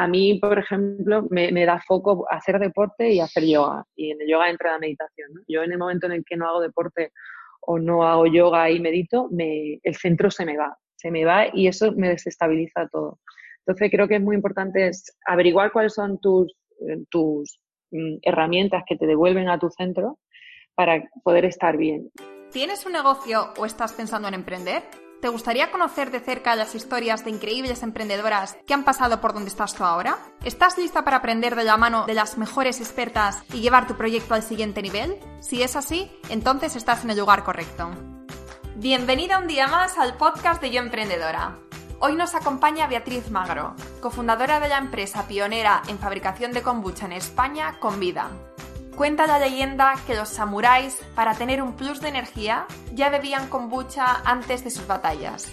a mí, por ejemplo, me, da foco hacer deporte y hacer yoga. Y en el yoga entra la meditación. Yo en el momento en el que no hago deporte o no hago yoga y medito, me, el centro se me va, se me va y eso me desestabiliza todo. Entonces creo que es muy importante averiguar cuáles son tus, eh, mm, herramientas que te devuelven a tu centro para poder estar bien. ¿Tienes un negocio o estás pensando en emprender? ¿Te gustaría conocer de cerca las historias de increíbles emprendedoras que han pasado por donde estás tú ahora? ¿Estás lista para aprender de la mano de las mejores expertas y llevar tu proyecto al siguiente nivel? Si es así, entonces estás en el lugar correcto. Bienvenida un día más al podcast de Yo Emprendedora. Hoy nos acompaña Beatriz Magro, cofundadora de la empresa pionera en fabricación de kombucha en España, Convida. Cuenta la leyenda que los samuráis, para tener un plus de energía, ya bebían kombucha antes de sus batallas.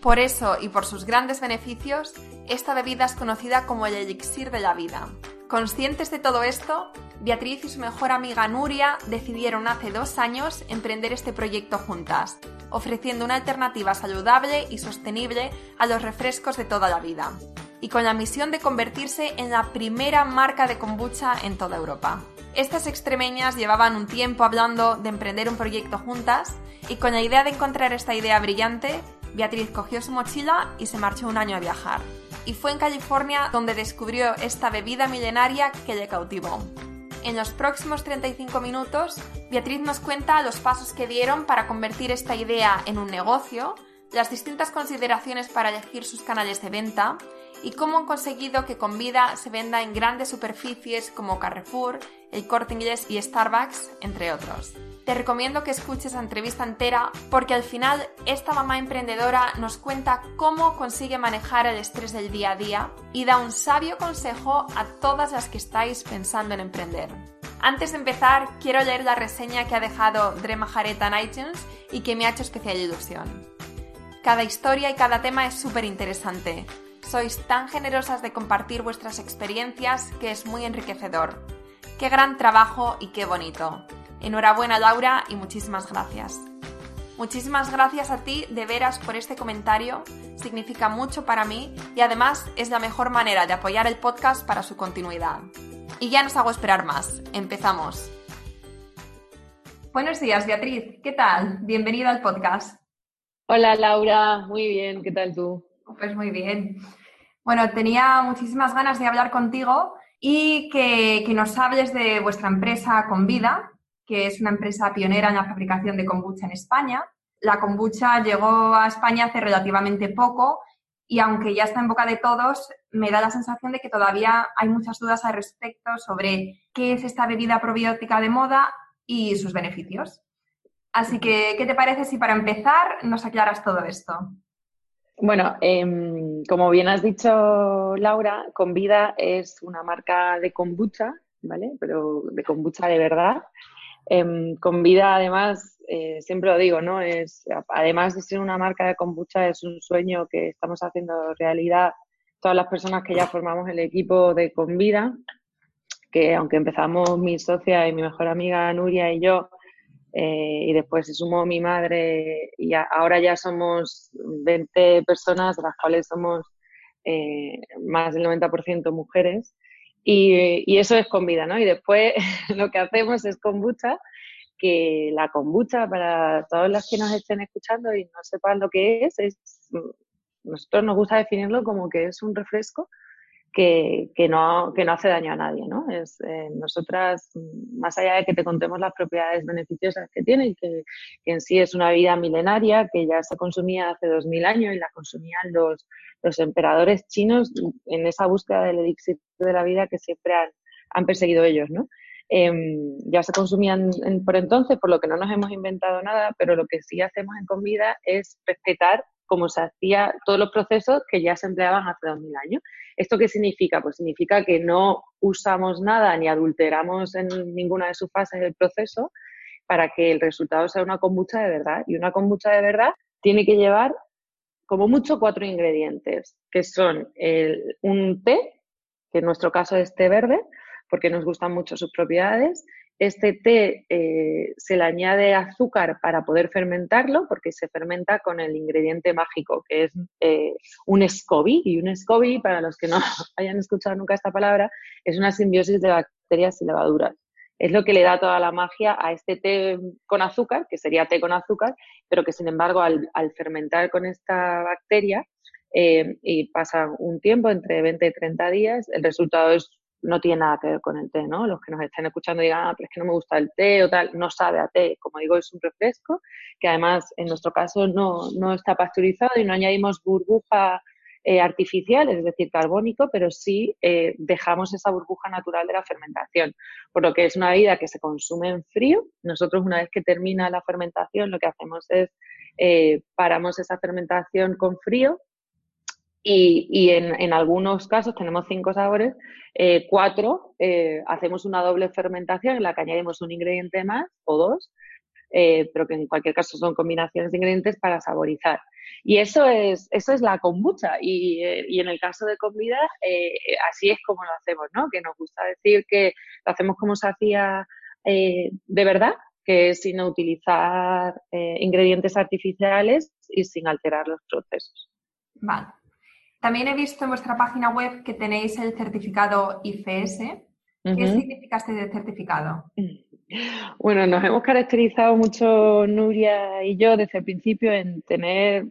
Por eso y por sus grandes beneficios, esta bebida es conocida como el elixir de la vida. Conscientes de todo esto, Beatriz y su mejor amiga Nuria decidieron hace dos años emprender este proyecto juntas, ofreciendo una alternativa saludable y sostenible a los refrescos de toda la vida, y con la misión de convertirse en la primera marca de kombucha en toda Europa. Estas extremeñas llevaban un tiempo hablando de emprender un proyecto juntas y con la idea de encontrar esta idea brillante, Beatriz cogió su mochila y se marchó un año a viajar. Y fue en California donde descubrió esta bebida milenaria que le cautivó. En los próximos 35 minutos, Beatriz nos cuenta los pasos que dieron para convertir esta idea en un negocio, las distintas consideraciones para elegir sus canales de venta y cómo han conseguido que con vida se venda en grandes superficies como Carrefour, el Corte Inglés y Starbucks, entre otros. Te recomiendo que escuches la entrevista entera porque al final esta mamá emprendedora nos cuenta cómo consigue manejar el estrés del día a día y da un sabio consejo a todas las que estáis pensando en emprender. Antes de empezar, quiero leer la reseña que ha dejado Dre Majareta en iTunes y que me ha hecho especial ilusión. Cada historia y cada tema es súper interesante. Sois tan generosas de compartir vuestras experiencias que es muy enriquecedor. Qué gran trabajo y qué bonito. Enhorabuena Laura y muchísimas gracias. Muchísimas gracias a ti de veras por este comentario, significa mucho para mí y además es la mejor manera de apoyar el podcast para su continuidad. Y ya nos hago esperar más, empezamos. Buenos días Beatriz, ¿qué tal? Bienvenida al podcast. Hola Laura, muy bien, ¿qué tal tú? Pues muy bien. Bueno, tenía muchísimas ganas de hablar contigo y que, nos hables de vuestra empresa Convida, que es una empresa pionera en la fabricación de kombucha en España. La kombucha llegó a España hace relativamente poco y aunque ya está en boca de todos, me da la sensación de que todavía hay muchas dudas al respecto sobre qué es esta bebida probiótica de moda y sus beneficios. Así que, ¿qué te parece si para empezar nos aclaras todo esto? Bueno, em, como bien has dicho, Laura, Convida es una marca de kombucha, ¿vale? Pero de kombucha de verdad. Eh, Convida, además, eh, siempre lo digo, ¿no? Es, además de ser una marca de kombucha, es un sueño que estamos haciendo realidad todas las personas que ya formamos el equipo de Convida, que aunque empezamos mi socia y mi mejor amiga Nuria y yo, eh, y después se sumó mi madre y ahora ya somos 20 personas, de las cuales somos eh, más del 90% mujeres. Y, eso es con vida, ¿no? Y después lo que hacemos es kombucha, que la kombucha, para todos los que nos estén escuchando y no sepan lo que es, es nosotros nos gusta definirlo como que es un refresco que, no, que no hace daño a nadie, ¿no? Es, eh, nosotras, más allá de que te contemos las propiedades beneficiosas que tiene, que, que, en sí es una vida milenaria, que ya se consumía hace dos mil años y la consumían los, los emperadores chinos en esa búsqueda del elixir de la vida que siempre han, han perseguido ellos, ¿no? Em, ya se consumían por entonces, por lo que no nos hemos inventado nada, pero lo que sí hacemos en comida es respetar como se hacía todos los procesos que ya se empleaban hace dos mil años. ¿Esto qué significa? Pues significa que no usamos nada ni adulteramos en ninguna de sus fases del proceso para que el resultado sea una kombucha de verdad. Y una kombucha de verdad tiene que llevar como mucho cuatro ingredientes, que son un té, que en nuestro caso es té verde, porque nos gustan mucho sus propiedades, este té eh, se le añade azúcar para poder fermentarlo, porque se fermenta con el ingrediente mágico, que es eh, un SCOBY. Y un SCOBY, para los que no hayan escuchado nunca esta palabra, es una simbiosis de bacterias y levaduras. Es lo que le da toda la magia a este té con azúcar, que sería té con azúcar, pero que sin embargo al, fermentar con esta bacteria eh, y pasa un tiempo, entre 20 y 30 días, el resultado es no tiene nada que ver con el té, ¿no? Los que nos estén escuchando digan, ah, pero es que no me gusta el té o tal, no sabe a té. Como digo, es un refresco que además en nuestro caso no, no está pasteurizado y no añadimos burbuja eh, artificial, es decir, carbónico, pero sí eh, dejamos esa burbuja natural de la fermentación. Por lo que es una bebida que se consume en frío. Nosotros una vez que termina la fermentación lo que hacemos es eh, paramos esa fermentación con frío y, en, algunos casos tenemos cinco sabores, eh, cuatro eh, hacemos una doble fermentación en la que añadimos un ingrediente más o dos, eh, pero que en cualquier caso son combinaciones de ingredientes para saborizar. Y eso es, eso es la kombucha. Y, en el caso de comida, así es como lo hacemos, ¿no? Que nos gusta decir que lo hacemos como se hacía de verdad, que es sin utilizar ingredientes artificiales y sin alterar los procesos. Vale. También he visto en vuestra página web que tenéis el certificado IFS. ¿Qué significa este certificado? Bueno, nos hemos caracterizado mucho Nuria y yo desde el principio en tener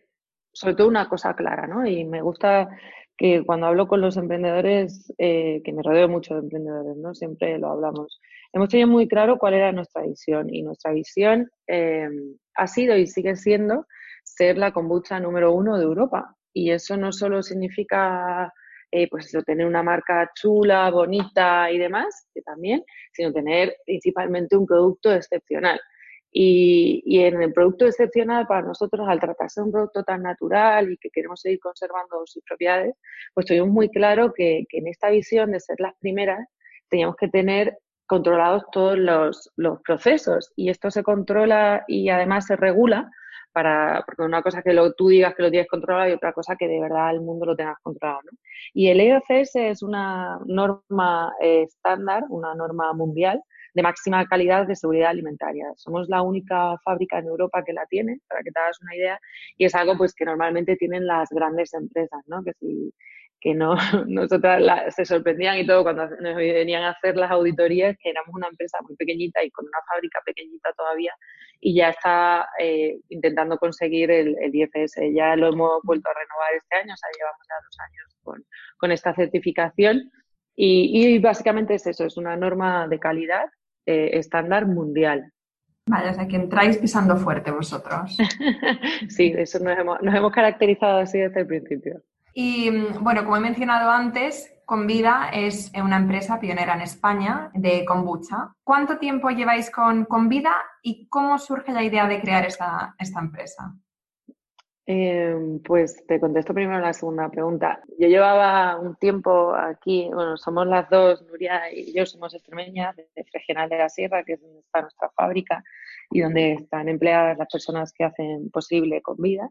sobre todo una cosa clara, ¿no? Y me gusta que cuando hablo con los emprendedores, eh, que me rodeo mucho de emprendedores, ¿no? Siempre lo hablamos. Hemos tenido muy claro cuál era nuestra visión y nuestra visión eh, ha sido y sigue siendo ser la kombucha número uno de Europa. Y eso no solo significa eh, pues tener una marca chula, bonita y demás, que también, sino tener principalmente un producto excepcional. Y, y, en el producto excepcional, para nosotros, al tratarse de un producto tan natural y que queremos seguir conservando sus propiedades, pues tuvimos muy claro que, que en esta visión de ser las primeras, teníamos que tener controlados todos los, los procesos. Y esto se controla y además se regula para, porque una cosa que lo, tú digas que lo tienes controlado y otra cosa que de verdad el mundo lo tengas controlado. ¿no? Y el EOCS es una norma eh, estándar, una norma mundial de máxima calidad de seguridad alimentaria. Somos la única fábrica en Europa que la tiene, para que te hagas una idea, y es algo pues que normalmente tienen las grandes empresas, ¿no? Que si que no, nosotras se sorprendían y todo cuando nos venían a hacer las auditorías, que éramos una empresa muy pequeñita y con una fábrica pequeñita todavía, y ya está eh, intentando conseguir el, el, IFS. Ya lo hemos vuelto a renovar este año, o sea, llevamos ya dos años con, con esta certificación. Y, y, básicamente es eso, es una norma de calidad eh, estándar mundial. Vale, o sea que entráis pisando fuerte vosotros. sí, eso nos hemos, nos hemos caracterizado así desde el principio. Y bueno, como he mencionado antes, Convida es una empresa pionera en España de kombucha. ¿Cuánto tiempo lleváis con Convida y cómo surge la idea de crear esta, empresa? Em, pues te contesto primero la segunda pregunta. Yo llevaba un tiempo aquí, bueno, somos las dos, Nuria y yo somos extremeñas, de Regional de la Sierra, que es donde está nuestra fábrica y donde están empleadas las personas que hacen posible Convida.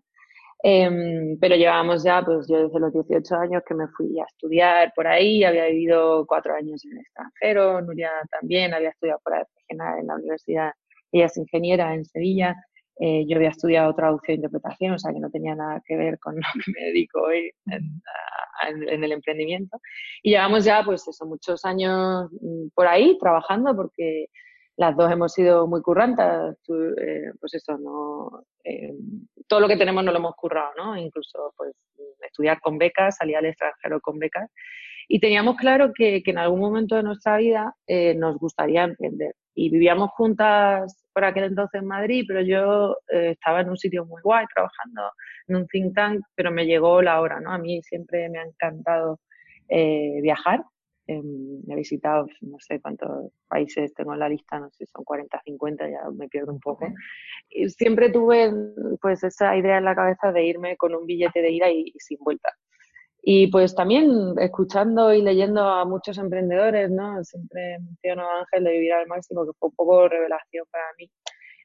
Em, pero llevábamos ya, pues yo desde los 18 años que me fui a estudiar por ahí, había vivido cuatro años en el extranjero, Nuria también había estudiado por ahí en la universidad, ella es ingeniera en Sevilla, eh, yo había estudiado traducción e interpretación, o sea que no tenía nada que ver con lo que me dedico hoy en, en el emprendimiento. Y llevamos ya, pues eso, muchos años mm, por ahí trabajando porque las dos hemos sido muy currantas, eh, pues eso, no, eh, todo lo que tenemos no lo hemos currado, ¿no? Incluso pues estudiar con becas, salir al extranjero con becas. Y teníamos claro que, que en algún momento de nuestra vida eh, nos gustaría emprender. Y vivíamos juntas por aquel entonces en Madrid, pero yo estaba en un sitio muy guay trabajando en un think tank, pero me llegó la hora, ¿no? A mí siempre me ha encantado viajar Em, he visitado no sé cuántos países tengo en la lista, no sé, son 40, 50, ya me pierdo un poco. Y siempre tuve pues esa idea en la cabeza de irme con un billete de ida y, sin vuelta. Y pues también escuchando y leyendo a muchos emprendedores, ¿no? Siempre menciono a Ángel de Vivir al Máximo, que fue un poco revelación para mí.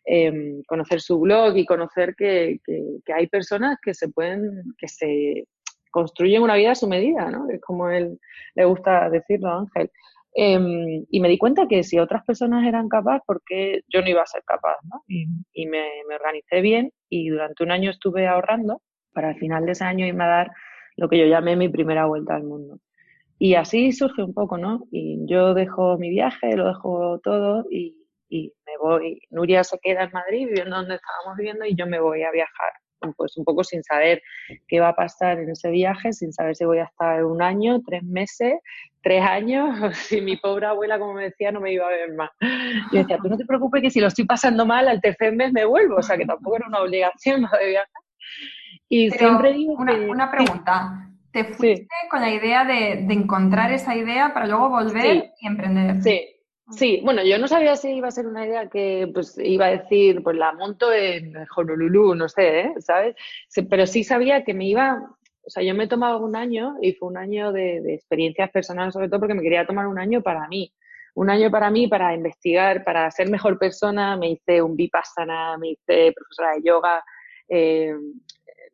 Em, conocer su blog y conocer que, que, que, hay personas que se pueden, que se construyen una vida a su medida, ¿no? Es como él le gusta decirlo, Ángel. Em, y me di cuenta que si otras personas eran capaces, porque yo no iba a ser capaz, ¿no? Y, me, me, organicé bien y durante un año estuve ahorrando para al final de ese año irme a dar lo que yo llamé mi primera vuelta al mundo. Y así surge un poco, ¿no? Y yo dejo mi viaje, lo dejo todo y, y me voy. Nuria se queda en Madrid viviendo donde estábamos viviendo y yo me voy a viajar pues un poco sin saber qué va a pasar en ese viaje, sin saber si voy a estar un año, tres meses, tres años, si mi pobre abuela, como me decía, no me iba a ver más. Yo decía, tú no te preocupes que si lo estoy pasando mal, al tercer mes me vuelvo, o sea que tampoco era una obligación de viajar. Y siempre digo una, una pregunta. ¿Te fuiste con la idea de, encontrar esa idea para luego volver y emprender? Sí, Sí, bueno, yo no sabía si iba a ser una idea que pues iba a decir, pues la monto en Honolulu, no sé, ¿eh? ¿sabes? Pero sí sabía que me iba, o sea, yo me he tomado un año y fue un año de, experiencias personales, sobre todo porque me quería tomar un año para mí. Un año para mí para investigar, para ser mejor persona. Me hice un vipassana, me hice profesora de yoga, eh,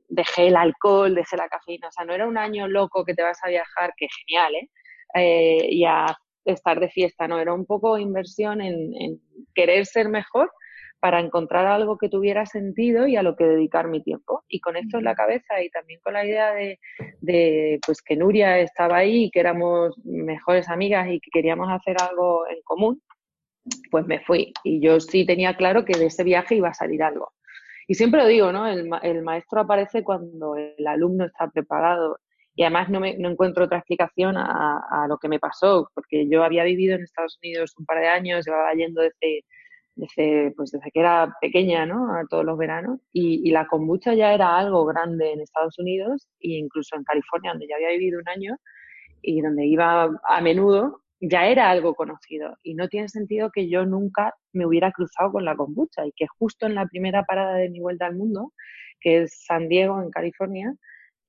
dejé el alcohol, dejé la cafeína. O sea, no era un año loco que te vas a viajar, que genial, ¿eh? eh y a estar de fiesta, ¿no? Era un poco inversión en, querer ser mejor para encontrar algo que tuviera sentido y a lo que dedicar mi tiempo. Y con esto en la cabeza y también con la idea de, pues que Nuria estaba ahí y que éramos mejores amigas y que queríamos hacer algo en común, pues me fui. Y yo sí tenía claro que de ese viaje iba a salir algo. Y siempre lo digo, ¿no? El, el maestro aparece cuando el alumno está preparado y además no, me, no encuentro otra explicación a, a, lo que me pasó, porque yo había vivido en Estados Unidos un par de años, llevaba yendo desde, desde, pues desde que era pequeña, ¿no? A todos los veranos, y, y, la kombucha ya era algo grande en Estados Unidos e incluso en California, donde ya había vivido un año y donde iba a menudo, ya era algo conocido. Y no tiene sentido que yo nunca me hubiera cruzado con la kombucha y que justo en la primera parada de mi vuelta al mundo, que es San Diego, en California,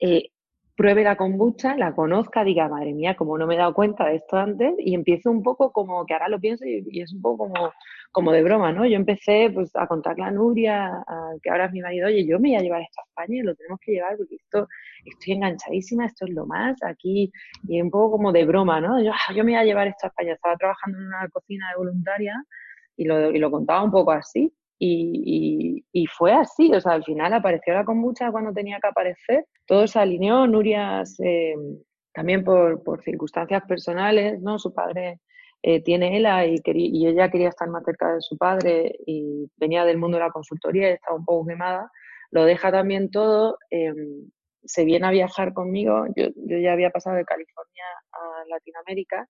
eh, pruebe la kombucha, la conozca, diga, madre mía, como no me he dado cuenta de esto antes, y empiezo un poco como, que ahora lo pienso y, es un poco como, como de broma, ¿no? Yo empecé pues a contarle a Nuria, que ahora es mi marido, oye, yo me voy a llevar esto a España y lo tenemos que llevar porque esto, estoy enganchadísima, esto es lo más, aquí, y un poco como de broma, ¿no? Yo, ah, yo me voy a llevar esto a España, estaba trabajando en una cocina de voluntaria y lo, y lo contaba un poco así, y, y, fue así, o sea, al final apareció la kombucha cuando tenía que aparecer, todo se alineó, Nuria también por, por, circunstancias personales, ¿no? Su padre eh, tiene ELA y, y, ella quería estar más cerca de su padre y venía del mundo de la consultoría y estaba un poco quemada, lo deja también todo, em, se viene a viajar conmigo, yo, yo ya había pasado de California a Latinoamérica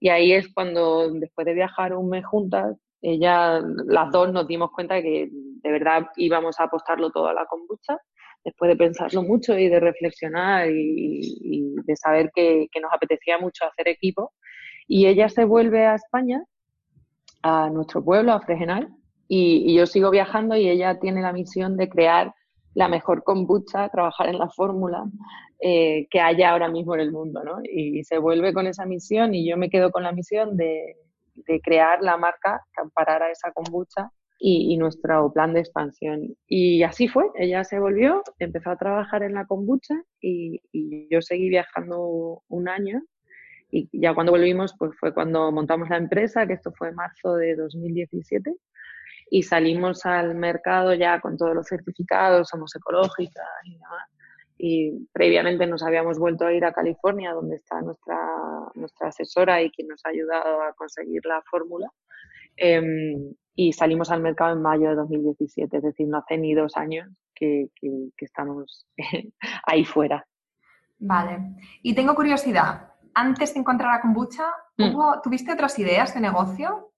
y ahí es cuando después de viajar un mes juntas, ella, las dos nos dimos cuenta de que de verdad íbamos a apostarlo todo a la kombucha, después de pensarlo mucho y de reflexionar y, de saber que, nos apetecía mucho hacer equipo. Y ella se vuelve a España, a nuestro pueblo, a Fregenal, y, yo sigo viajando y ella tiene la misión de crear la mejor kombucha, trabajar en la fórmula eh, que haya ahora mismo en el mundo, ¿no? Y se vuelve con esa misión y yo me quedo con la misión de, de crear la marca que amparara esa kombucha y, nuestro plan de expansión. Y así fue, ella se volvió, empezó a trabajar en la kombucha y, yo seguí viajando un año. Y ya cuando volvimos pues fue cuando montamos la empresa, que esto fue marzo de 2017 y salimos al mercado ya con todos los certificados, somos ecológicas y demás y previamente nos habíamos vuelto a ir a California, donde está nuestra, nuestra asesora y quien nos ha ayudado a conseguir la fórmula. Em, y salimos al mercado en mayo de 2017, es decir, no hace ni dos años que, que, estamos ahí fuera. Vale. Y tengo curiosidad, antes de encontrar a kombucha, mm. ¿tuviste otras ideas de negocio?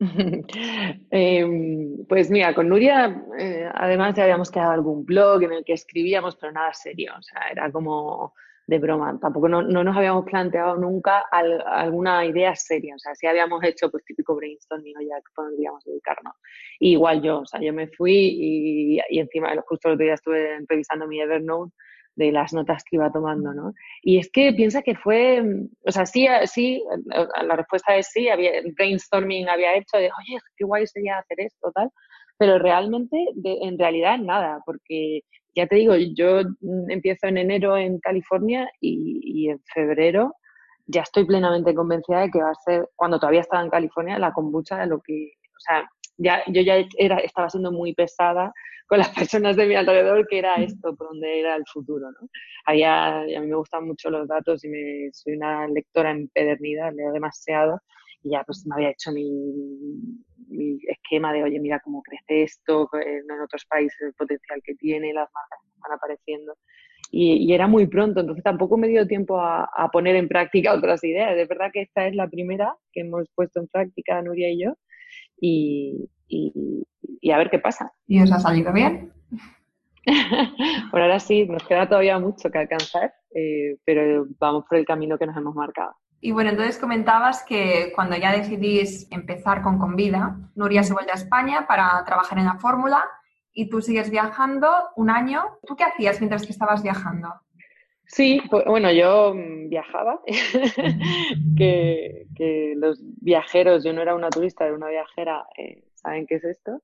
Em, pues mira, con Nuria eh, además ya habíamos creado algún blog en el que escribíamos, pero nada serio, o sea, era como de broma. Tampoco no, nos habíamos planteado nunca alguna idea seria, o sea, sí habíamos hecho pues típico brainstorming, ya que podríamos dedicarnos. igual yo, o sea, yo me fui y, y encima justo el otro día estuve revisando mi Evernote de las notas que iba tomando, ¿no? Y es que piensa que fue, o sea, sí, sí, la respuesta es sí, había, brainstorming había hecho de, oye, qué guay sería hacer esto, tal, pero realmente, en realidad, nada, porque ya te digo, yo empiezo en enero en California y, en febrero ya estoy plenamente convencida de que va a ser, cuando todavía estaba en California, la kombucha de lo que, o sea, ya, yo ya era, estaba siendo muy pesada con las personas de mi alrededor, que era esto, por donde era el futuro, ¿no? Había, a mí me gustan mucho los datos y me, soy una lectora empedernida, leo demasiado, y ya pues me había hecho mi, mi esquema de, oye, mira cómo crece esto, en otros países el potencial que tiene, las marcas que están apareciendo. Y, era muy pronto, entonces tampoco me dio tiempo a, poner en práctica otras ideas. Es verdad que esta es la primera que hemos puesto en práctica Nuria y yo y, a ver qué pasa. ¿Y os ha salido bien? por ahora sí, nos queda todavía mucho que alcanzar, eh, pero vamos por el camino que nos hemos marcado. Y bueno, entonces comentabas que cuando ya decidís empezar con Convida, Nuria se vuelve a España para trabajar en la fórmula y tú sigues viajando un año. ¿Tú qué hacías mientras que estabas viajando? Sí, pues, bueno, yo mm, viajaba, que, los viajeros, yo no era una turista, era una viajera, eh, saben qué es esto.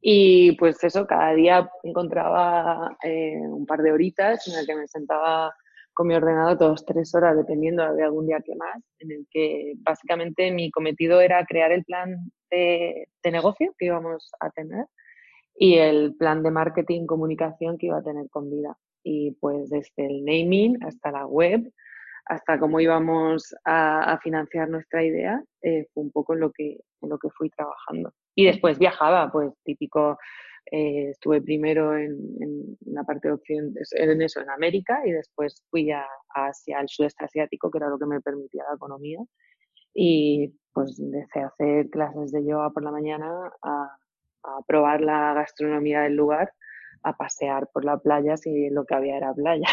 Y pues eso, cada día encontraba eh, un par de horitas en el que me sentaba con mi ordenador todos tres horas, dependiendo de algún día que más, en el que básicamente mi cometido era crear el plan de, de negocio que íbamos a tener y el plan de marketing, comunicación que iba a tener con vida. Y pues desde el naming hasta la web, hasta cómo íbamos a, financiar nuestra idea, eh, fue un poco en lo, que, en lo que fui trabajando. Y después viajaba, pues típico, eh, estuve primero en, en, la parte de en eso, en América, y después fui a, Asia, al sudeste asiático, que era lo que me permitía la economía. Y pues desde hacer clases de yoga por la mañana a a probar la gastronomía del lugar, a pasear por la playa si lo que había era playa.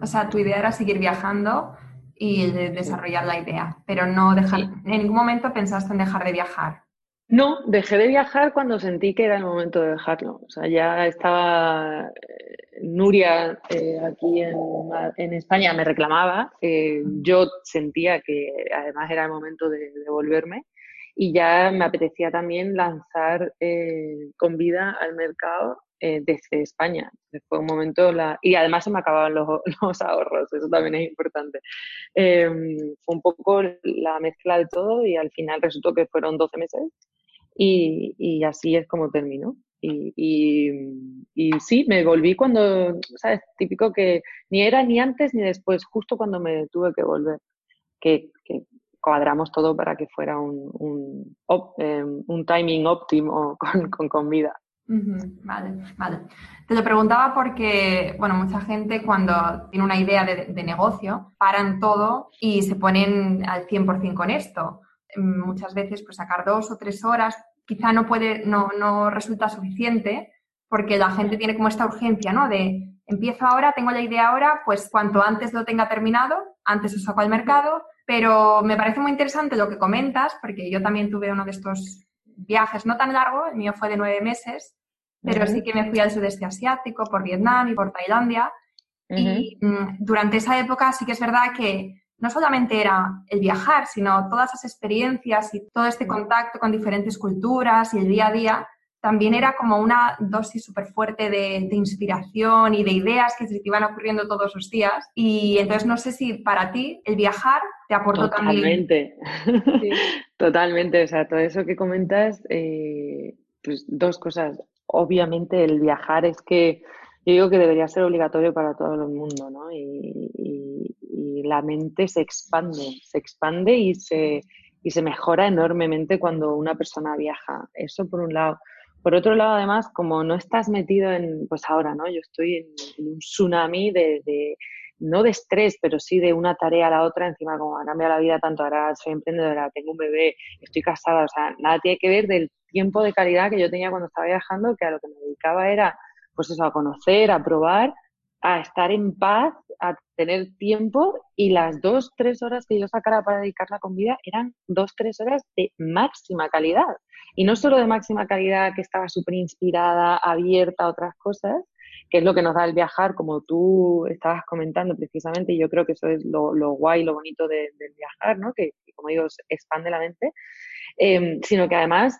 o sea, tu idea era seguir viajando y desarrollar la idea, pero no dejar, en ningún momento pensaste en dejar de viajar. No, dejé de viajar cuando sentí que era el momento de dejarlo. O sea, ya estaba eh, Nuria eh, aquí en, España, me reclamaba. Eh, yo sentía que además era el momento de, de volverme y ya me apetecía también lanzar eh, con vida al mercado eh, desde España. Fue un momento, la... y además se me acababan los, los ahorros, eso también es importante. Em, fue un poco la mezcla de todo y al final resultó que fueron 12 meses y, y así es como terminó. Y, y, y, sí, me volví cuando, ¿sabes? Típico que ni era ni antes ni después, justo cuando me tuve que volver. Que, que cuadramos todo para que fuera un, un, em, un timing óptimo con, con comida. Vale, vale. Te lo preguntaba porque, bueno, mucha gente cuando tiene una idea de, de negocio, paran todo y se ponen al 100% con esto. Muchas veces, pues sacar dos o tres horas quizá no puede, no, no resulta suficiente porque la gente tiene como esta urgencia, ¿no? De empiezo ahora, tengo la idea ahora, pues cuanto antes lo tenga terminado, antes lo saco al mercado, pero me parece muy interesante lo que comentas, porque yo también tuve uno de estos viajes no tan largo, el mío fue de nueve meses, pero sí que me fui al sudeste asiático, por Vietnam y por Tailandia. Y mm, durante esa época sí que es verdad que no solamente era el viajar, sino todas esas experiencias y todo este contacto con diferentes culturas y el día a día también era como una dosis súper fuerte de, inspiración y de ideas que se te iban ocurriendo todos los días. Y entonces no sé si para ti el viajar te aportó también. Totalmente. Totalmente. O sea, todo eso que comentas, eh, pues dos cosas. Obviamente el viajar es que yo digo que debería ser obligatorio para todo el mundo, ¿no? Y, y la mente se expande, se expande y se, y se mejora enormemente cuando una persona viaja. Eso por un lado. Por otro lado, además, como no estás metido en, pues ahora, ¿no? Yo estoy en, un tsunami de, no de estrés, pero sí de una tarea a la otra, encima como ha cambiado la vida tanto, ahora soy emprendedora, tengo un bebé, estoy casada, o sea, nada tiene que ver del tiempo de calidad que yo tenía cuando estaba viajando, que a lo que me dedicaba era, pues eso, a conocer, a probar, a estar en paz, a tener tiempo y las dos, tres horas que yo sacara para dedicar la comida eran dos, tres horas de máxima calidad. Y no solo de máxima calidad que estaba súper inspirada, abierta a otras cosas, que es lo que nos da el viajar, como tú estabas comentando precisamente, y yo creo que eso es lo, lo guay, lo bonito del viajar, ¿no? Que, como digo, expande la mente, em, sino que además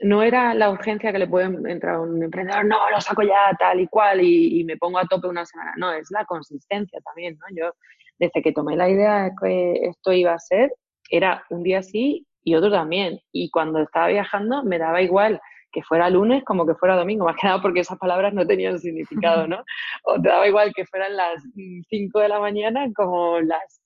no era la urgencia que le puede entrar a un emprendedor, no, lo saco ya tal y cual y, y, me pongo a tope una semana. No, es la consistencia también, ¿no? Yo desde que tomé la idea de que esto iba a ser, era un día sí y otro también. Y cuando estaba viajando me daba igual que fuera lunes como que fuera domingo, más que nada porque esas palabras no tenían significado, ¿no? O te daba igual que fueran las 5 de la mañana como las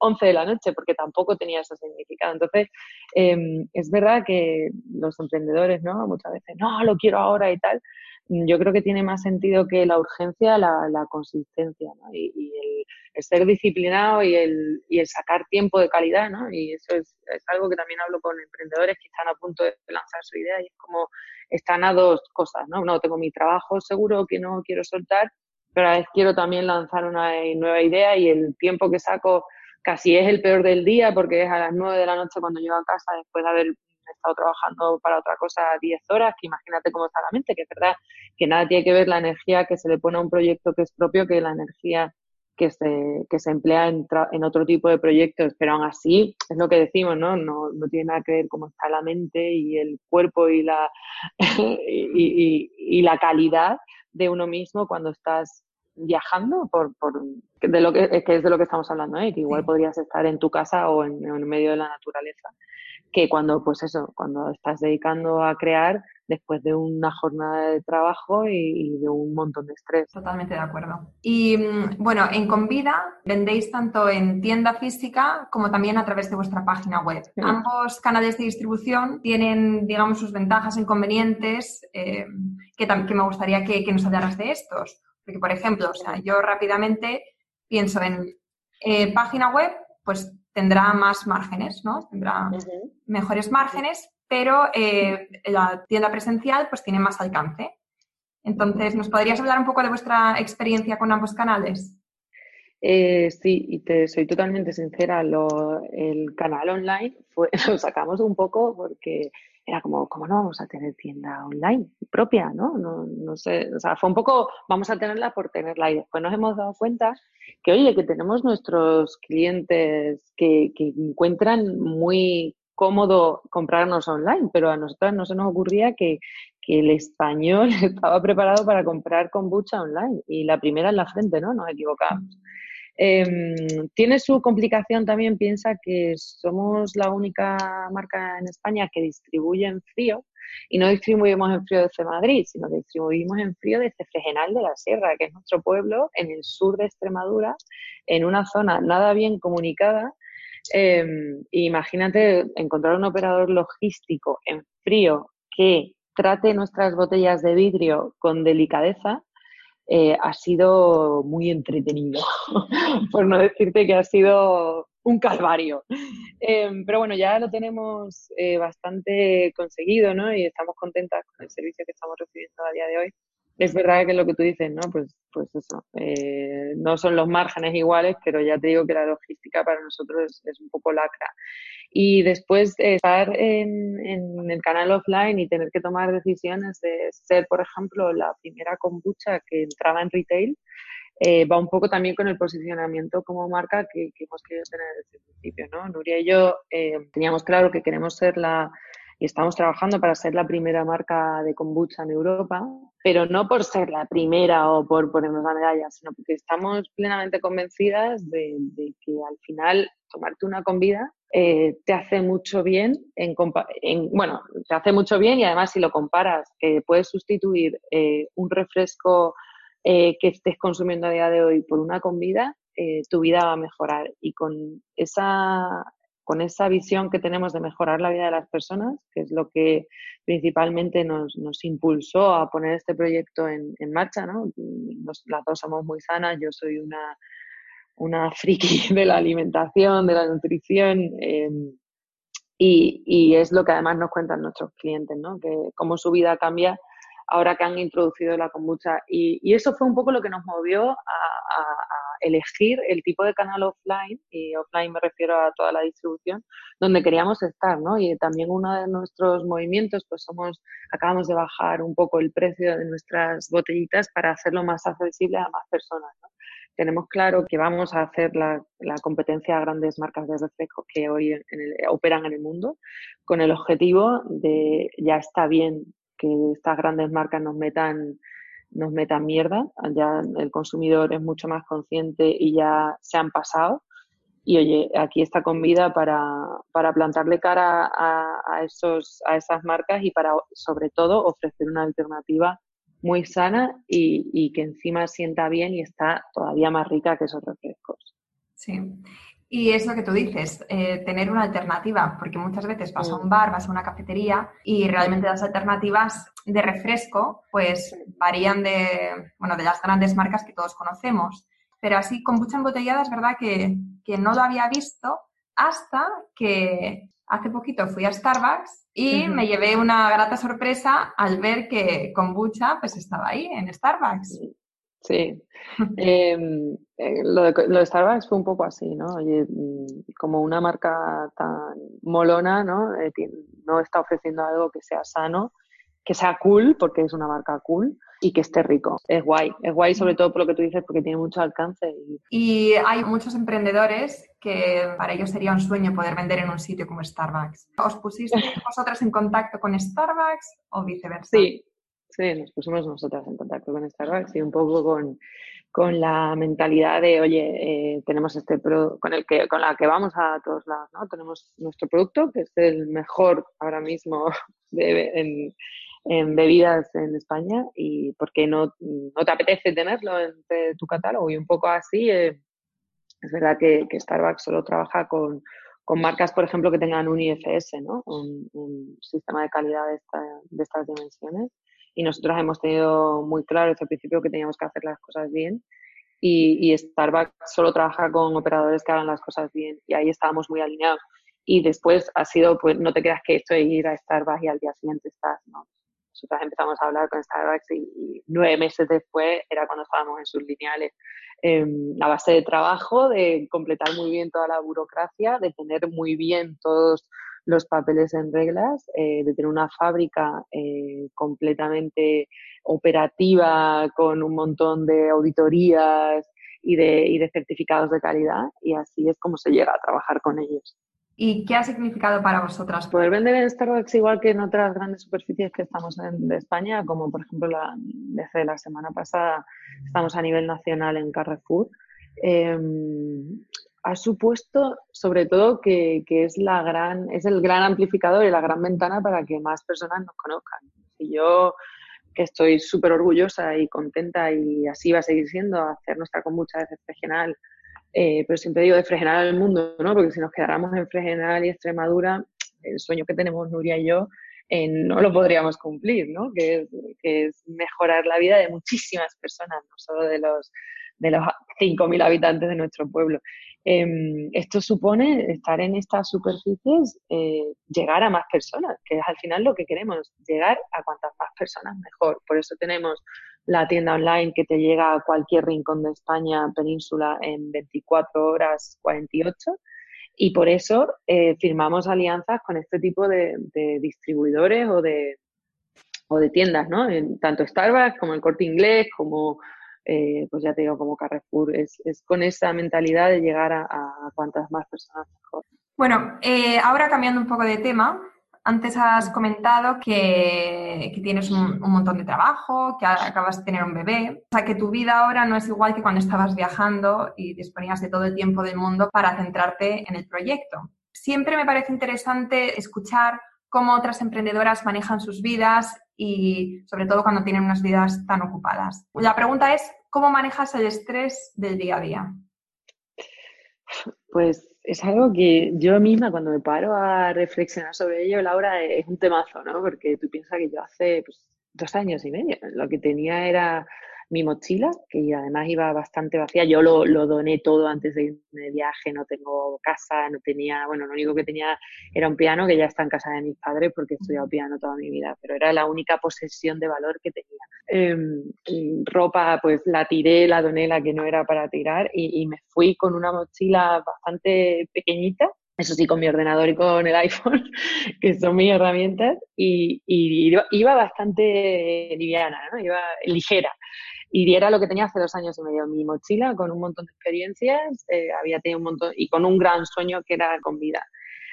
11 de la noche, porque tampoco tenía ese significado. Entonces, em, es verdad que los emprendedores, ¿no? Muchas veces, no, lo quiero ahora y tal. Yo creo que tiene más sentido que la urgencia, la, la consistencia, ¿no? Y, y el, el, ser disciplinado y el, y el sacar tiempo de calidad, ¿no? Y eso es, es, algo que también hablo con emprendedores que están a punto de lanzar su idea y es como están a dos cosas, ¿no? No, tengo mi trabajo seguro que no quiero soltar, pero a la vez quiero también lanzar una nueva idea y el tiempo que saco casi es el peor del día porque es a las 9 de la noche cuando llego a casa después de haber estado trabajando para otra cosa 10 horas, que imagínate cómo está la mente, que es verdad que nada tiene que ver la energía que se le pone a un proyecto que es propio que la energía que se, que se emplea en, en otro tipo de proyectos, pero aún así es lo que decimos, ¿no? No, no tiene nada que ver cómo está la mente y el cuerpo y la, y, y la calidad de uno mismo cuando estás viajando por, por de lo que, que, es de lo que estamos hablando, ¿eh? que igual sí. podrías estar en tu casa o en, en, medio de la naturaleza, que cuando, pues eso, cuando estás dedicando a crear después de una jornada de trabajo y, y de un montón de estrés. Totalmente de acuerdo. Y mm, bueno, en Convida vendéis tanto en tienda física como también a través de vuestra página web. Sí. Ambos canales de distribución tienen, digamos, sus ventajas e inconvenientes eh, que, que, me gustaría que, que nos hablaras de estos. Porque, por ejemplo, o sea, yo rápidamente pienso en eh, página web, pues tendrá más márgenes, ¿no? Tendrá uh -huh. mejores márgenes, pero eh, la tienda presencial pues tiene más alcance. Entonces, ¿nos podrías hablar un poco de vuestra experiencia con ambos canales? Eh, sí, y te soy totalmente sincera, lo, el canal online fue, lo sacamos un poco porque era como, ¿cómo no vamos a tener tienda online propia? ¿no? No, no sé, o sea, fue un poco, vamos a tenerla por tenerla y después nos hemos dado cuenta que, oye, que tenemos nuestros clientes que, que encuentran muy cómodo comprarnos online, pero a nosotros no se nos ocurría que, que, el español estaba preparado para comprar kombucha online y la primera en la frente, ¿no? Nos equivocamos. Eh, tiene su complicación también, piensa que somos la única marca en España que distribuye en frío y no distribuimos en frío desde Madrid, sino que distribuimos en frío desde Fregenal de la Sierra, que es nuestro pueblo en el sur de Extremadura, en una zona nada bien comunicada. Eh, imagínate encontrar un operador logístico en frío que trate nuestras botellas de vidrio con delicadeza eh, ha sido muy entretenido, por no decirte que ha sido un calvario. Eh, pero bueno, ya lo tenemos eh, bastante conseguido, ¿no? Y estamos contentas con el servicio que estamos recibiendo a día de hoy. Es verdad que lo que tú dices, ¿no? Pues, pues eso, eh, no son los márgenes iguales, pero ya te digo que la logística para nosotros es, es un poco lacra. Y después de estar en, en, el canal offline y tener que tomar decisiones de ser, por ejemplo, la primera kombucha que entraba en retail, eh, va un poco también con el posicionamiento como marca que, que hemos querido tener desde el principio, ¿no? Nuria y yo eh, teníamos claro que queremos ser la, y estamos trabajando para ser la primera marca de kombucha en Europa, pero no por ser la primera o por ponernos la medalla, sino porque estamos plenamente convencidas de, que al final tomarte una convida eh, te hace mucho bien, en, en, bueno, te hace mucho bien y además si lo comparas, eh, puedes sustituir eh, un refresco eh, que estés consumiendo a día de hoy por una convida, eh, tu vida va a mejorar. Y con esa, con esa visión que tenemos de mejorar la vida de las personas, que es lo que principalmente nos, nos impulsó a poner este proyecto en, en marcha, ¿no? Nos, las dos somos muy sanas, yo soy una una friki de la alimentación, de la nutrición, eh, y, y, es lo que además nos cuentan nuestros clientes, ¿no? Que cómo su vida cambia ahora que han introducido la kombucha. Y, y eso fue un poco lo que nos movió a, a, a, elegir el tipo de canal offline, y offline me refiero a toda la distribución, donde queríamos estar, ¿no? Y también uno de nuestros movimientos, pues somos, acabamos de bajar un poco el precio de nuestras botellitas para hacerlo más accesible a más personas, tenemos claro que vamos a hacer la, competencia a grandes marcas de refrescos que hoy operan en el mundo, con el objetivo de ya está bien que estas grandes marcas nos metan nos metan mierda. Ya el consumidor es mucho más consciente y ya se han pasado. Y oye, aquí está con vida para, para plantarle cara a, esos, a esas marcas y para, sobre todo, ofrecer una alternativa muy sana y, y que encima sienta bien y está todavía más rica que esos refrescos. Sí. Y es lo que tú dices, eh, tener una alternativa, porque muchas veces vas a un bar, vas a una cafetería y realmente las alternativas de refresco pues varían de, bueno, de las grandes marcas que todos conocemos. Pero así, con mucha embotellada es verdad que, que no lo había visto hasta que hace poquito fui a Starbucks y me llevé una grata sorpresa al ver que kombucha pues estaba ahí en Starbucks. Sí. Em, eh, lo, de, Starbucks fue un poco así, ¿no? Oye, mm, como una marca tan molona, ¿no? Eh, no está ofreciendo algo que sea sano, que sea cool, porque es una marca cool, y que esté rico. Es guay. Es guay sobre todo por lo que tú dices, porque tiene mucho alcance. Y, hay muchos emprendedores que para ellos sería un sueño poder vender en un sitio como Starbucks. ¿Os pusiste vosotras en contacto con Starbucks o viceversa? Sí, Sí, nos pusimos nosotras en contacto con Starbucks y un poco con, con la mentalidad de, oye, eh, tenemos este producto con el que con la que vamos a todos lados, ¿no? Tenemos nuestro producto que es el mejor ahora mismo en, en, bebidas en España y porque no, no te apetece tenerlo en tu catálogo y un poco así. Eh, es verdad que, que, Starbucks solo trabaja con, con, marcas, por ejemplo, que tengan un IFS, ¿no? Un, un sistema de calidad de, esta, de estas dimensiones y nosotros hemos tenido muy claro desde el principio que teníamos que hacer las cosas bien y, y, Starbucks solo trabaja con operadores que hagan las cosas bien y ahí estábamos muy alineados. Y después ha sido, pues no te creas que esto de ir a Starbucks y al día siguiente estás, ¿no? Empezamos a hablar con Starbucks y, nueve meses después era cuando estábamos en sus lineales. Eh, a base de trabajo, de completar muy bien toda la burocracia, de tener muy bien todos los papeles en reglas, eh, de tener una fábrica eh, completamente operativa con un montón de auditorías y de, y de certificados de calidad y así es como se llega a trabajar con ellos. ¿Y qué ha significado para vosotras? Poder vender en Starbucks igual que en otras grandes superficies que estamos en de España, como por ejemplo la, desde la semana pasada estamos a nivel nacional en Carrefour. Eh, ha supuesto sobre todo que, es la gran, es el gran amplificador y la gran ventana para que más personas nos conozcan. Y yo que estoy súper orgullosa y contenta y así va a seguir siendo, hacer nuestra kombucha de Fregenal, eh, pero siempre digo de Fregenal al mundo, ¿no? Porque si nos quedáramos en Fregenal y Extremadura, el sueño que tenemos Nuria y yo eh, no lo podríamos cumplir, ¿no? Que es, que es mejorar la vida de muchísimas personas, no solo de los de los 5.000 habitantes de nuestro pueblo. Em, esto supone estar en estas superficies, eh, llegar a más personas, que es al final lo que queremos, llegar a cuantas más personas mejor. Por eso tenemos la tienda online que te llega a cualquier rincón de España, península, en 24 horas 48. Y por eso eh, firmamos alianzas con este tipo de, distribuidores o de, o de tiendas, ¿no? tanto Starbucks como el Corte Inglés, como eh, pues ya te digo, como Carrefour, es, con esa mentalidad de llegar a, cuantas más personas mejor. Bueno, eh, ahora cambiando un poco de tema, antes has comentado que, tienes un, montón de trabajo, que acabas de tener un bebé, o sea que tu vida ahora no es igual que cuando estabas viajando y disponías de todo el tiempo del mundo para centrarte en el proyecto. Siempre me parece interesante escuchar cómo otras emprendedoras manejan sus vidas y sobre todo cuando tienen unas vidas tan ocupadas. La pregunta es, ¿cómo manejas el estrés del día a día? Pues es algo que yo misma cuando me paro a reflexionar sobre ello, Laura, es un temazo, ¿no? Porque tú piensas que yo hace pues, dos años y medio lo que tenía era mi mochila, que además iba bastante vacía. Yo lo, doné todo antes de irme de viaje, no tengo casa, no tenía, bueno, lo único que tenía era un piano que ya está en casa de mis padres porque he estudiado piano toda mi vida, pero era la única posesión de valor que tenía. Em, ropa, pues la tiré, la doné, la que no era para tirar y, y me fui con una mochila bastante pequeñita eso sí, con mi ordenador y con el iPhone, que son mis herramientas, y, y iba, bastante liviana, ¿no? iba ligera. Y era lo que tenía hace dos años y medio, mi mochila con un montón de experiencias, eh, había tenido un montón, y con un gran sueño que era con vida.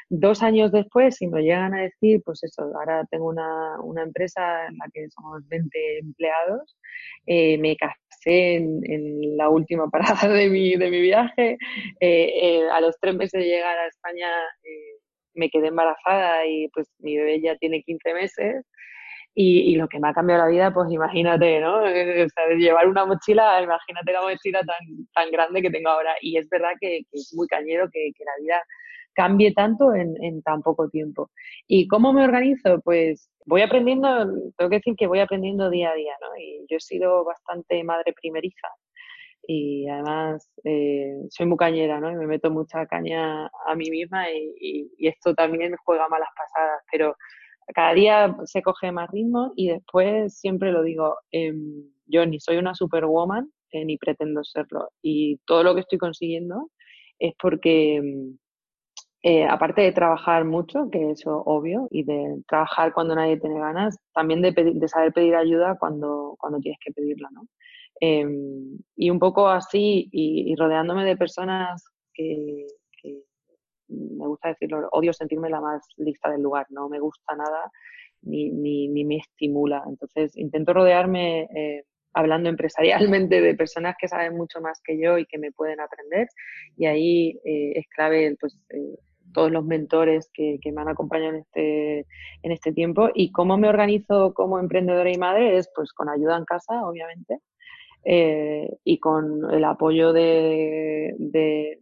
dos años después, si me llegan a decir, pues eso, ahora tengo una, una empresa en la que somos 20 empleados, eh, me casé en, la última parada de mi, de mi viaje, eh, eh, a los tres meses de llegar a España me quedé embarazada y pues mi bebé ya tiene 15 meses. Y, lo que me ha cambiado la vida, pues imagínate, ¿no? O sea, llevar una mochila, imagínate la mochila tan, tan grande que tengo ahora. Y es verdad que, es muy cañero que, que, la vida cambie tanto en, en, tan poco tiempo. ¿Y cómo me organizo? Pues voy aprendiendo, tengo que decir que voy aprendiendo día a día, ¿no? Y yo he sido bastante madre primeriza y además eh, soy muy cañera, ¿no? Y me meto mucha caña a mí misma y, y, esto también juega malas pasadas, pero cada día se coge más ritmo y después siempre lo digo, em, yo ni soy una superwoman eh, ni pretendo serlo y todo lo que estoy consiguiendo es porque em, eh, aparte de trabajar mucho, que eso obvio, y de trabajar cuando nadie tiene ganas, también de, saber pedir ayuda cuando, cuando tienes que pedirla, ¿no? Em, y un poco así, y, rodeándome de personas que, me gusta decirlo, odio sentirme la más lista del lugar, no me gusta nada ni, ni, ni me estimula. Entonces intento rodearme, eh, hablando empresarialmente, de personas que saben mucho más que yo y que me pueden aprender. Y ahí eh, es clave pues, eh, todos los mentores que, que, me han acompañado en este, en este tiempo. Y cómo me organizo como emprendedora y madre es pues con ayuda en casa, obviamente. y con el apoyo de, de,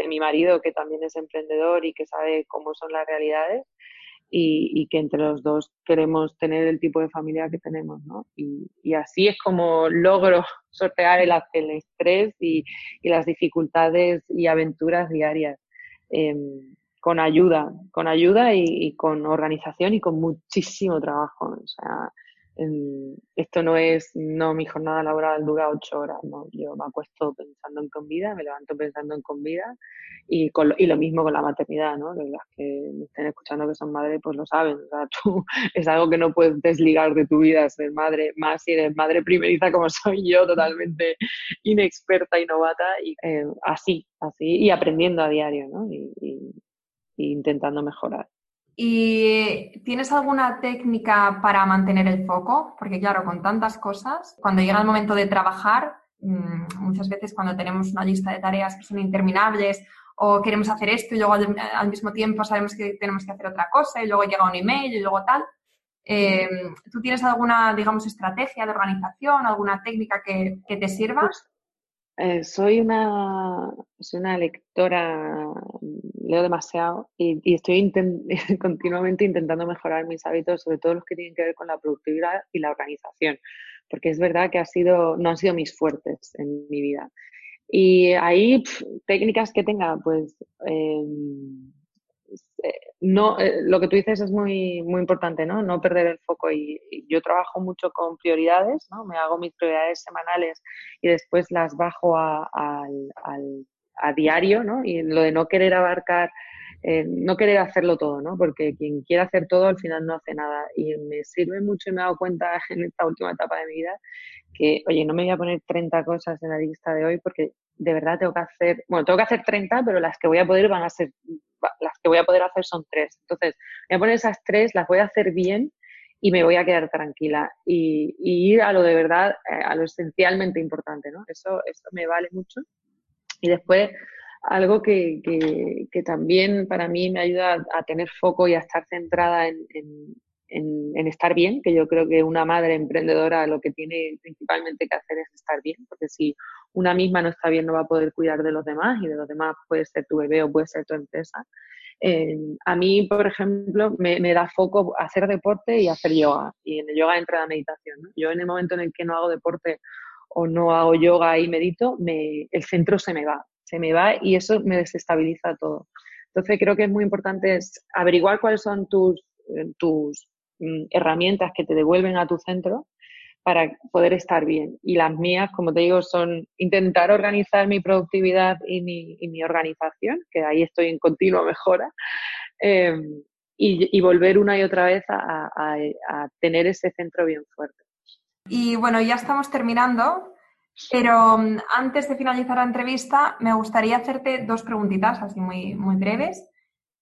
de mi marido, que también es emprendedor y que sabe cómo son las realidades, y, que entre los dos queremos tener el tipo de familia que tenemos. Y, así es como logro sortear el, el estrés y, las dificultades y aventuras diarias. Em, con ayuda, con ayuda y, con organización y con muchísimo trabajo. Esto no es, no, mi jornada laboral dura ocho horas, no, yo me acuesto pensando en comida, me levanto pensando en comida y, con, y lo mismo con la maternidad, ¿no? Las que me estén escuchando que son madres, pues lo saben, o sea, tú es algo que no puedes desligar de tu vida, ser madre, más si eres madre primeriza como soy yo, totalmente inexperta y novata, y eh, así, así, y aprendiendo a diario, ¿no? y, y intentando mejorar. ¿Y tienes alguna técnica para mantener el foco? Porque claro, con tantas cosas, cuando llega el momento de trabajar, mm, muchas veces cuando tenemos una lista de tareas que son interminables o queremos hacer esto y luego al, mismo tiempo sabemos que tenemos que hacer otra cosa y luego llega un email y luego tal. Em, ¿Tú tienes alguna, digamos, estrategia de organización, alguna técnica que, te sirva? Pues, eh, soy, una, soy una lectora, leo demasiado y, estoy continuamente intentando mejorar mis hábitos, sobre todo los que tienen que ver con la productividad y la organización, porque es verdad que ha sido, no han sido mis fuertes en mi vida. Y ahí, técnicas que tenga, pues em, eh, no, eh, lo que tú dices es muy, muy importante, ¿no? No perder el foco. Y, yo trabajo mucho con prioridades, ¿no? Me hago mis prioridades semanales y después las bajo a, a diario, ¿no? Y lo de no querer abarcar, eh, no querer hacerlo todo, ¿no? Porque quien quiere hacer todo al final no hace nada. Y me sirve mucho y me he dado cuenta en esta última etapa de mi vida que, oye, no me voy a poner 30 cosas en la lista de hoy porque de verdad tengo que hacer, bueno, tengo que hacer 30, pero las que voy a poder van a ser, las que voy a poder hacer son tres. Entonces, voy a poner esas tres, las voy a hacer bien y me voy a quedar tranquila y, ir a lo de verdad, eh, a lo esencialmente importante, ¿no? Eso, eso me vale mucho. Y después, algo que, que, también para mí me ayuda a, tener foco y a estar centrada en, en, estar bien, que yo creo que una madre emprendedora lo que tiene principalmente que hacer es estar bien, porque si una misma no está bien no va a poder cuidar de los demás y de los demás puede ser tu bebé o puede ser tu empresa. Eh, a mí, por ejemplo, me, da foco hacer deporte y hacer yoga. Y en el yoga entra la meditación. Yo en el momento en el que no hago deporte o no hago yoga y medito, me, el centro se me va. Se me va y eso me desestabiliza todo. Entonces creo que es muy importante averiguar cuáles son tus, eh, tus Mm, herramientas que te devuelven a tu centro para poder estar bien. Y las mías, como te digo, son intentar organizar mi productividad y mi, organización, que ahí estoy en continua mejora, em, y, volver una y otra vez a, tener ese centro bien fuerte. Y bueno, ya estamos terminando, pero mm, antes de finalizar la entrevista, me gustaría hacerte dos preguntitas así muy, muy breves.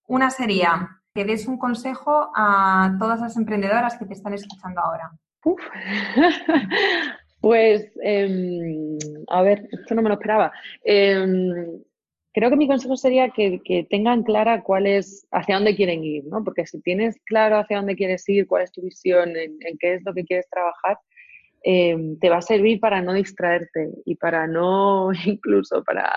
Una sería que des un consejo a todas las emprendedoras que te están escuchando ahora. pues, em, a ver, esto no me lo esperaba. Em, creo que mi consejo sería que, tengan clara cuál es, hacia dónde quieren ir, ¿no? Porque si tienes claro hacia dónde quieres ir, cuál es tu visión, en, qué es lo que quieres trabajar, em, te va a servir para no distraerte y para no, incluso para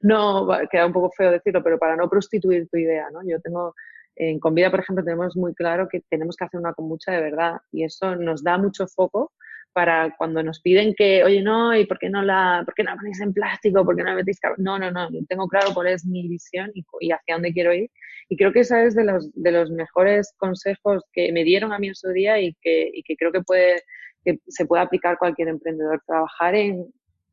no, queda un poco feo decirlo, pero para no prostituir tu idea, ¿no? Yo tengo, en Convida, por ejemplo, tenemos muy claro que tenemos que hacer una kombucha de verdad y eso nos da mucho foco para cuando nos piden que, oye, no, ¿y por qué no la, por qué no la ponéis en plástico? ¿Por qué no la metéis? No, no, no, tengo claro cuál es mi visión y, hacia dónde quiero ir. Y creo que ese es de los, de los mejores consejos que me dieron a mí en su día y que, y que creo que puede, que se puede aplicar cualquier emprendedor. Trabajar en,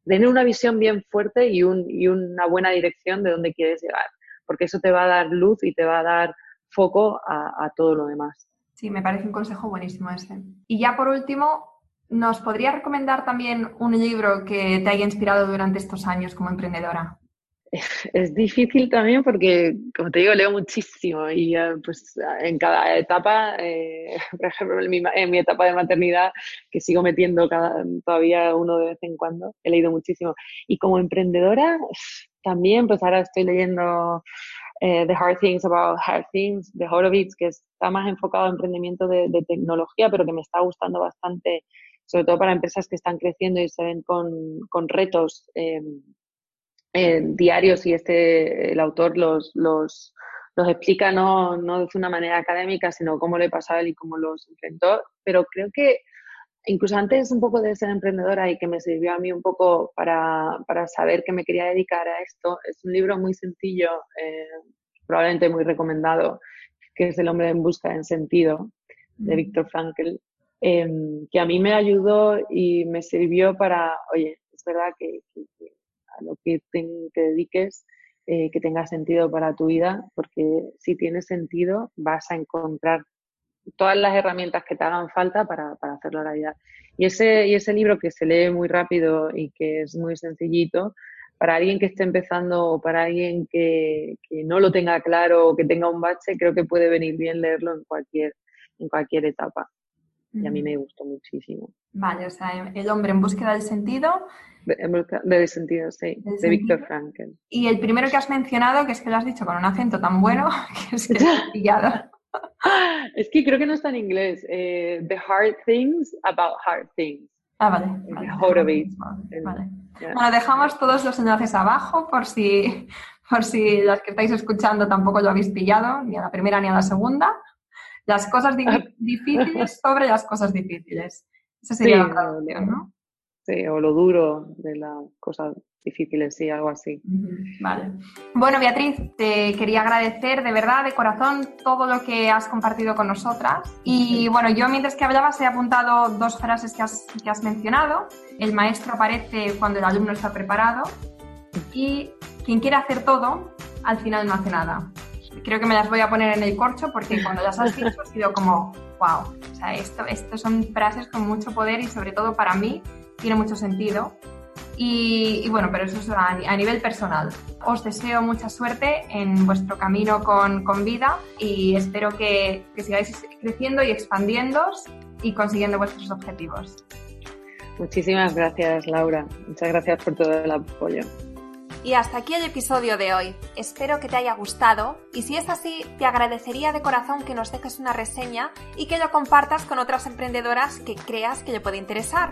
tener una visión bien fuerte y, un, y una buena dirección de dónde quieres llegar, porque eso te va a dar luz y te va a dar foco a, a todo lo demás. Sí, me parece un consejo buenísimo ese. Y ya por último, ¿Nos podría recomendar también un libro que te haya inspirado durante estos años como emprendedora? Es difícil también porque, como te digo, leo muchísimo y eh, pues en cada etapa, eh, por ejemplo, en mi, etapa de maternidad, que sigo metiendo cada, todavía uno de vez en cuando, he leído muchísimo. Y como emprendedora, también, pues ahora estoy leyendo eh, The Hard Things About Hard Things de Horowitz, que está más enfocado en emprendimiento de, de tecnología, pero que me está gustando bastante sobre todo para empresas que están creciendo y se ven con, retos em, diarios y este, el autor los, los, los explica no, no de una manera académica, sino cómo le pasaba él y cómo los enfrentó. Pero creo que incluso antes un poco de ser emprendedora y que me sirvió a mí un poco para, para saber que me quería dedicar a esto, es un libro muy sencillo, eh, probablemente muy recomendado, que es El hombre en busca de sentido, de Víctor Frankl, Em, que a mí me ayudó y me sirvió para, oye, es verdad que, a lo que te, dediques, eh, que tenga sentido para tu vida, porque si tiene sentido vas a encontrar todas las herramientas que te hagan falta para, para hacerlo realidad. Y ese, y ese libro que se lee muy rápido y que es muy sencillito, para alguien que esté empezando o para alguien que, que, no lo tenga claro o que tenga un bache, creo que puede venir bien leerlo en cualquier, en cualquier etapa y a mí me gustó muchísimo. Vale, o sea, El hombre en búsqueda del sentido. De, del sentido, sí, de, Víctor Frankel. Y el primero que has mencionado, que es que lo has dicho con un acento tan bueno, que es que pillado. es que creo que no está en inglés. Eh, the Hard Things About Hard Things. Ah, vale. vale. vale. Bueno, dejamos todos los enlaces abajo por si, por si las que estáis escuchando tampoco lo habéis pillado, ni a la primera ni a la segunda. Las cosas difíciles sobre las cosas difíciles. Esa sería la traducción, ¿no? Sí, o lo duro de las cosas difíciles, sí, algo así. Vale. Bueno, Beatriz, te quería agradecer de verdad, de corazón, todo lo que has compartido con nosotras. Y bueno, yo mientras que hablabas he apuntado dos frases que has, que has mencionado. El maestro aparece cuando el alumno está preparado y quien quiere hacer todo, al final no hace nada creo que me las voy a poner en el corcho porque cuando las has dicho ha sido como, wow, o sea, esto, esto son frases con mucho poder y sobre todo para mí tiene mucho sentido. Y, bueno, pero eso es a, nivel personal. Os deseo mucha suerte en vuestro camino con, con vida y espero que, que sigáis creciendo y expandiéndoos y consiguiendo vuestros objetivos. Muchísimas gracias, Laura. Muchas gracias por todo el apoyo. Y hasta aquí el episodio de hoy. Espero que te haya gustado y si es así, te agradecería de corazón que nos dejes una reseña y que lo compartas con otras emprendedoras que creas que le puede interesar.